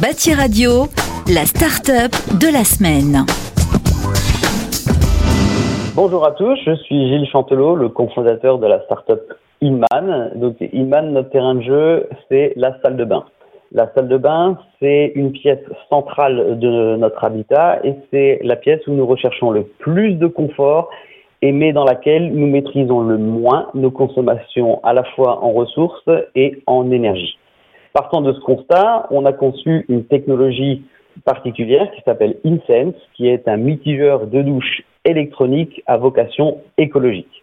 Bâti Radio, la start-up de la semaine. Bonjour à tous, je suis Gilles Chantelot, le cofondateur de la start-up Inman. Donc Inman, notre terrain de jeu, c'est la salle de bain. La salle de bain, c'est une pièce centrale de notre habitat et c'est la pièce où nous recherchons le plus de confort et mais dans laquelle nous maîtrisons le moins nos consommations à la fois en ressources et en énergie. Partant de ce constat, on a conçu une technologie particulière qui s'appelle InSense, qui est un mitigeur de douche électronique à vocation écologique.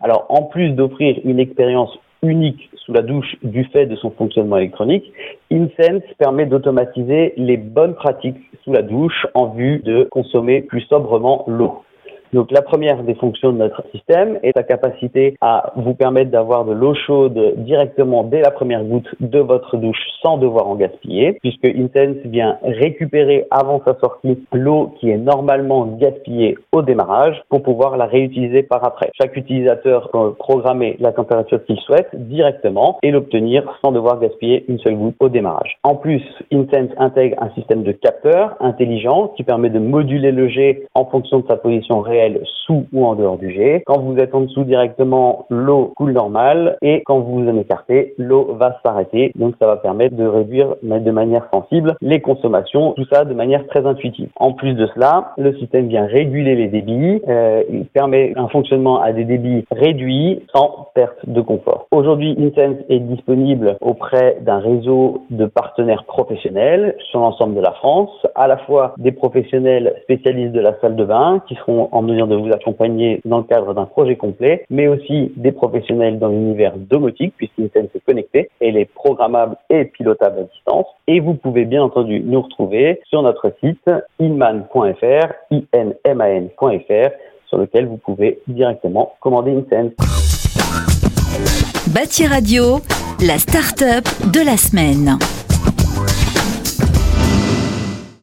Alors, en plus d'offrir une expérience unique sous la douche du fait de son fonctionnement électronique, InSense permet d'automatiser les bonnes pratiques sous la douche en vue de consommer plus sobrement l'eau. Donc la première des fonctions de notre système est la capacité à vous permettre d'avoir de l'eau chaude directement dès la première goutte de votre douche sans devoir en gaspiller, puisque Intense vient récupérer avant sa sortie l'eau qui est normalement gaspillée au démarrage pour pouvoir la réutiliser par après. Chaque utilisateur peut programmer la température qu'il souhaite directement et l'obtenir sans devoir gaspiller une seule goutte au démarrage. En plus, Intense intègre un système de capteurs intelligent qui permet de moduler le jet en fonction de sa position réelle sous ou en dehors du jet. Quand vous êtes en dessous directement, l'eau coule normal et quand vous vous en écartez, l'eau va s'arrêter. Donc ça va permettre de réduire de manière sensible les consommations, tout ça de manière très intuitive. En plus de cela, le système vient réguler les débits, euh, il permet un fonctionnement à des débits réduits sans perte de confort. Aujourd'hui, Intense est disponible auprès d'un réseau de partenaires professionnels sur l'ensemble de la France, à la fois des professionnels spécialistes de la salle de bain qui seront en mesure de vous accompagner dans le cadre d'un projet complet, mais aussi des professionnels dans l'univers domotique, puisqu'une scène se connecter, elle est programmable et pilotable à distance. Et vous pouvez bien entendu nous retrouver sur notre site inman.fr, inman.fr, sur lequel vous pouvez directement commander une. Bâti Radio, la start-up de la semaine.